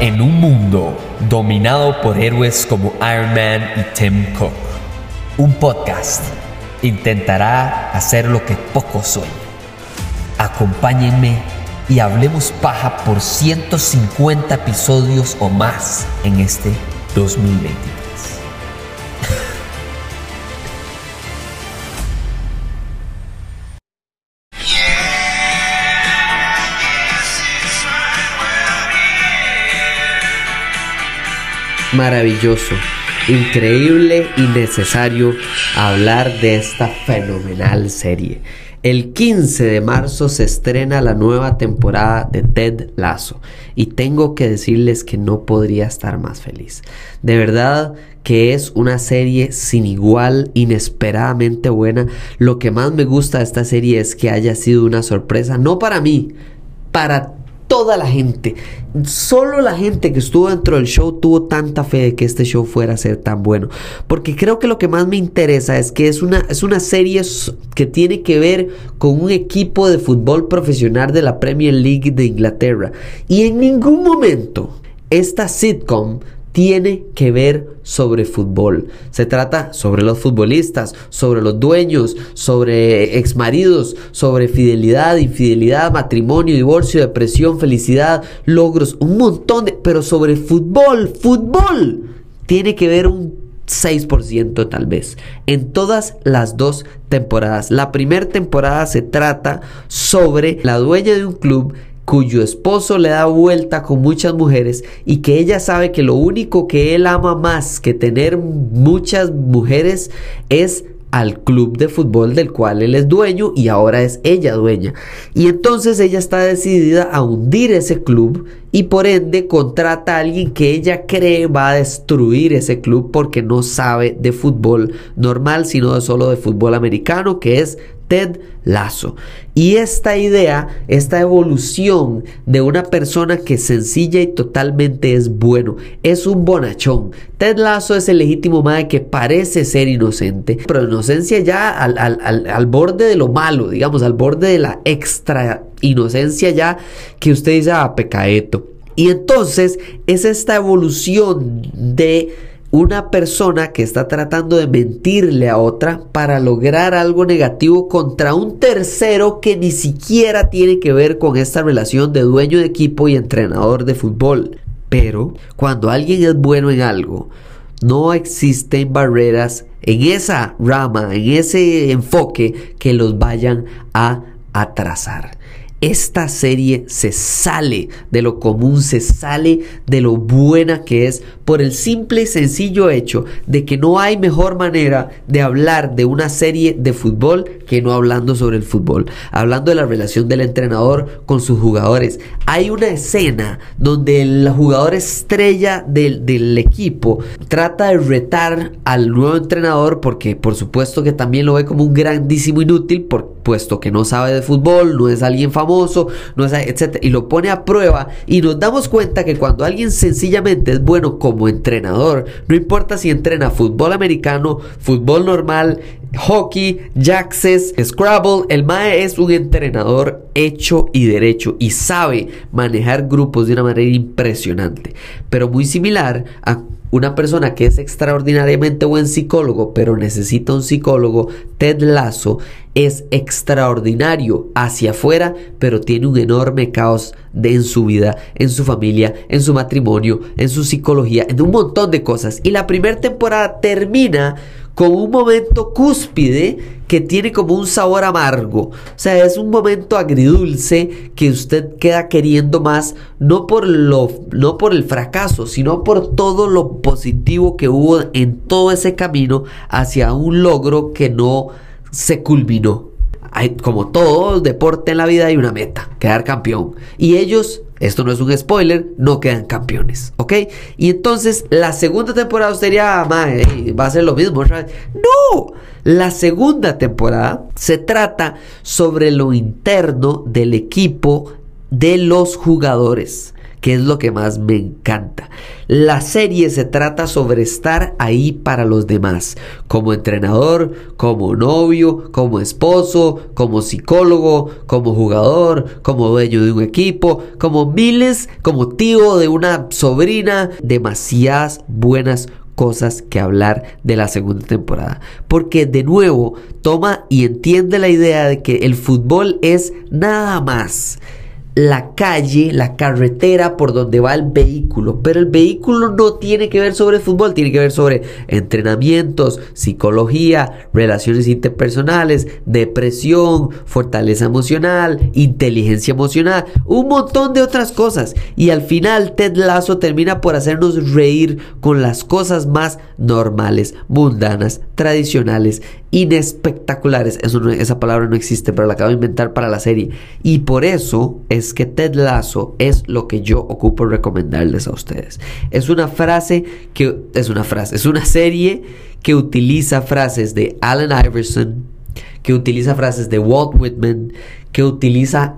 En un mundo dominado por héroes como Iron Man y Tim Cook, un podcast intentará hacer lo que pocos sueñan. Acompáñenme y hablemos paja por 150 episodios o más en este 2023. Maravilloso, increíble y necesario hablar de esta fenomenal serie. El 15 de marzo se estrena la nueva temporada de Ted Lasso y tengo que decirles que no podría estar más feliz. De verdad que es una serie sin igual, inesperadamente buena. Lo que más me gusta de esta serie es que haya sido una sorpresa, no para mí, para toda la gente. Solo la gente que estuvo dentro del show tuvo tanta fe de que este show fuera a ser tan bueno. Porque creo que lo que más me interesa es que es una, es una serie que tiene que ver con un equipo de fútbol profesional de la Premier League de Inglaterra. Y en ningún momento esta sitcom tiene que ver sobre fútbol. Se trata sobre los futbolistas, sobre los dueños, sobre exmaridos, sobre fidelidad, infidelidad, matrimonio, divorcio, depresión, felicidad, logros, un montón de... Pero sobre fútbol, fútbol. Tiene que ver un 6% tal vez en todas las dos temporadas. La primera temporada se trata sobre la dueña de un club cuyo esposo le da vuelta con muchas mujeres y que ella sabe que lo único que él ama más que tener muchas mujeres es al club de fútbol del cual él es dueño y ahora es ella dueña. Y entonces ella está decidida a hundir ese club y por ende contrata a alguien que ella cree va a destruir ese club porque no sabe de fútbol normal, sino de solo de fútbol americano, que es Ted Lasso. Y esta idea, esta evolución de una persona que sencilla y totalmente es bueno, es un bonachón. Ted Lasso es el legítimo madre que parece ser inocente, pero inocencia ya al, al borde de lo malo, digamos, al borde de la extra inocencia ya que usted dice, ah, pecaeto. Y entonces es esta evolución de una persona que está tratando de mentirle a otra para lograr algo negativo contra un tercero que ni siquiera tiene que ver con esta relación de dueño de equipo y entrenador de fútbol. Pero cuando alguien es bueno en algo, no existen barreras en esa rama, en ese enfoque que los vayan a atrasar esta serie se sale de lo común, se sale de lo buena que es por el simple y sencillo hecho de que no hay mejor manera de hablar de una serie de fútbol que no hablando sobre el fútbol, hablando de la relación del entrenador con sus jugadores. Hay una escena donde el jugador estrella del, del equipo trata de retar al nuevo entrenador porque por supuesto que también lo ve como un grandísimo inútil por, puesto que no sabe de fútbol, no es alguien famoso, no es, etc. Y lo pone a prueba y nos damos cuenta que cuando alguien sencillamente es bueno como entrenador, no importa si entrena fútbol americano, fútbol normal, hockey, jaxes, scrabble, el MAE es un entrenador hecho y derecho y sabe manejar grupos de una manera impresionante, pero muy similar a una persona que es extraordinariamente buen psicólogo, pero necesita un psicólogo, Ted Lasso es extraordinario hacia afuera, pero tiene un enorme caos en su vida, en su familia, en su matrimonio, en su psicología, en un montón de cosas. Y la primera temporada termina con un momento cúspide que tiene como un sabor amargo. O sea, es un momento agridulce que usted queda queriendo más, no por, lo, no por el fracaso, sino por todo lo positivo que hubo en todo ese camino hacia un logro que no se culminó. Como todo deporte en la vida hay una meta, quedar campeón. Y ellos esto no es un spoiler, no quedan campeones, ¿ok? Y entonces la segunda temporada sería, va a ser lo mismo. No, la segunda temporada se trata sobre lo interno del equipo de los jugadores que es lo que más me encanta. La serie se trata sobre estar ahí para los demás, como entrenador, como novio, como esposo, como psicólogo, como jugador, como dueño de un equipo, como miles, como tío de una sobrina, demasiadas buenas cosas que hablar de la segunda temporada. Porque de nuevo toma y entiende la idea de que el fútbol es nada más la calle, la carretera por donde va el vehículo. Pero el vehículo no tiene que ver sobre fútbol, tiene que ver sobre entrenamientos, psicología, relaciones interpersonales, depresión, fortaleza emocional, inteligencia emocional, un montón de otras cosas. Y al final Ted Lasso termina por hacernos reír con las cosas más normales, mundanas, tradicionales inespectaculares. Esa palabra no existe, pero la acabo de inventar para la serie. Y por eso es que Ted Lasso es lo que yo ocupo recomendarles a ustedes. Es una frase que es una frase, es una serie que utiliza frases de Allen Iverson, que utiliza frases de Walt Whitman, que utiliza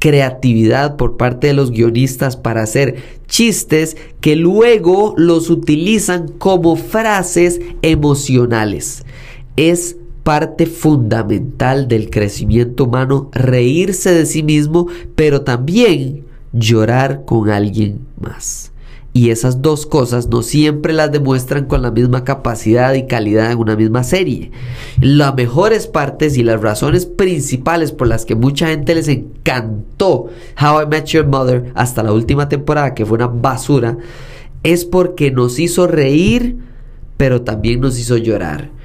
creatividad por parte de los guionistas para hacer chistes que luego los utilizan como frases emocionales es parte fundamental del crecimiento humano reírse de sí mismo, pero también llorar con alguien más. Y esas dos cosas no siempre las demuestran con la misma capacidad y calidad en una misma serie. Las mejores partes y las razones principales por las que mucha gente les encantó How I Met Your Mother hasta la última temporada, que fue una basura, es porque nos hizo reír, pero también nos hizo llorar.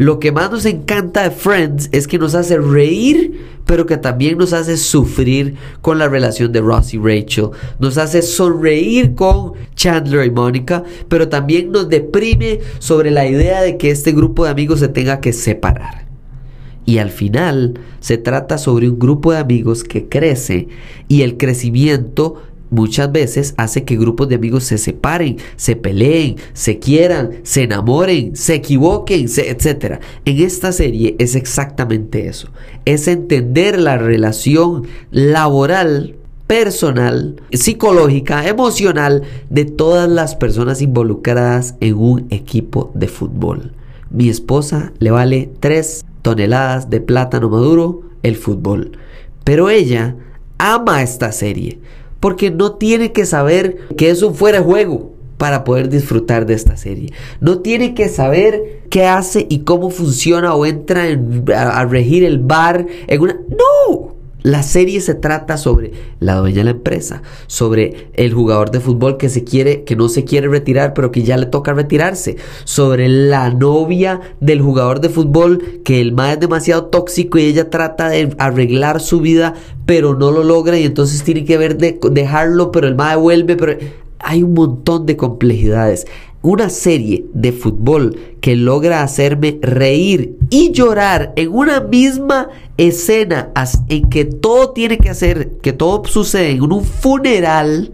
Lo que más nos encanta de Friends es que nos hace reír, pero que también nos hace sufrir con la relación de Ross y Rachel. Nos hace sonreír con Chandler y Mónica, pero también nos deprime sobre la idea de que este grupo de amigos se tenga que separar. Y al final se trata sobre un grupo de amigos que crece y el crecimiento muchas veces hace que grupos de amigos se separen, se peleen, se quieran, se enamoren, se equivoquen, etc. En esta serie es exactamente eso. Es entender la relación laboral personal, psicológica, emocional de todas las personas involucradas en un equipo de fútbol. Mi esposa le vale 3 toneladas de plátano maduro el fútbol, pero ella ama esta serie porque no tiene que saber que es un fuera de juego para poder disfrutar de esta serie. No tiene que saber qué hace y cómo funciona o entra a, a regir el bar en una... No, la serie se trata sobre la dueña de la empresa, sobre el jugador de fútbol que se quiere, que no se quiere retirar, pero que ya le toca retirarse, sobre la novia del jugador de fútbol que el más es demasiado tóxico y ella trata de arreglar su vida, pero no lo logra y entonces tiene que ver de dejarlo, pero el más vuelve, pero hay un montón de complejidades una serie de fútbol que logra hacerme reír y llorar en una misma escena en que todo tiene que hacer, que todo sucede en un funeral,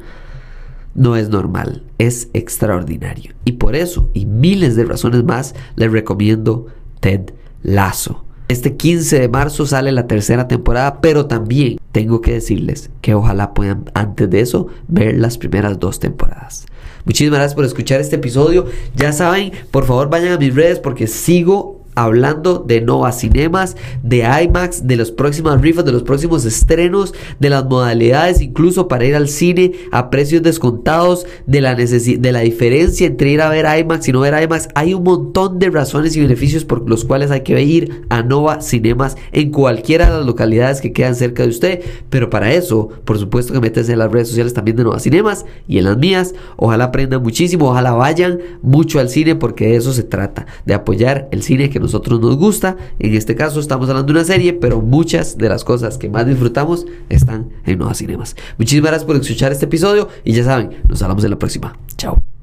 no es normal, es extraordinario. Y por eso, y miles de razones más, les recomiendo Ted Lasso. Este 15 de marzo sale la tercera temporada, pero también tengo que decirles que ojalá puedan antes de eso ver las primeras dos temporadas. Muchísimas gracias por escuchar este episodio. Ya saben, por favor vayan a mis redes porque sigo hablando de Nova Cinemas, de IMAX, de los próximos rifas, de los próximos estrenos, de las modalidades, incluso para ir al cine a precios descontados, de la, de la diferencia entre ir a ver IMAX y no ver IMAX. Hay un montón de razones y beneficios por los cuales hay que ir a Nova Cinemas en cualquiera de las localidades que quedan cerca de usted. Pero para eso, por supuesto que metes en las redes sociales también de Nova Cinemas y en las mías. Ojalá aprendan muchísimo, ojalá vayan mucho al cine porque de eso se trata, de apoyar el cine que nosotros nos gusta. En este caso estamos hablando de una serie, pero muchas de las cosas que más disfrutamos están en Nuevas Cinemas. Muchísimas gracias por escuchar este episodio y ya saben, nos hablamos en la próxima. Chao.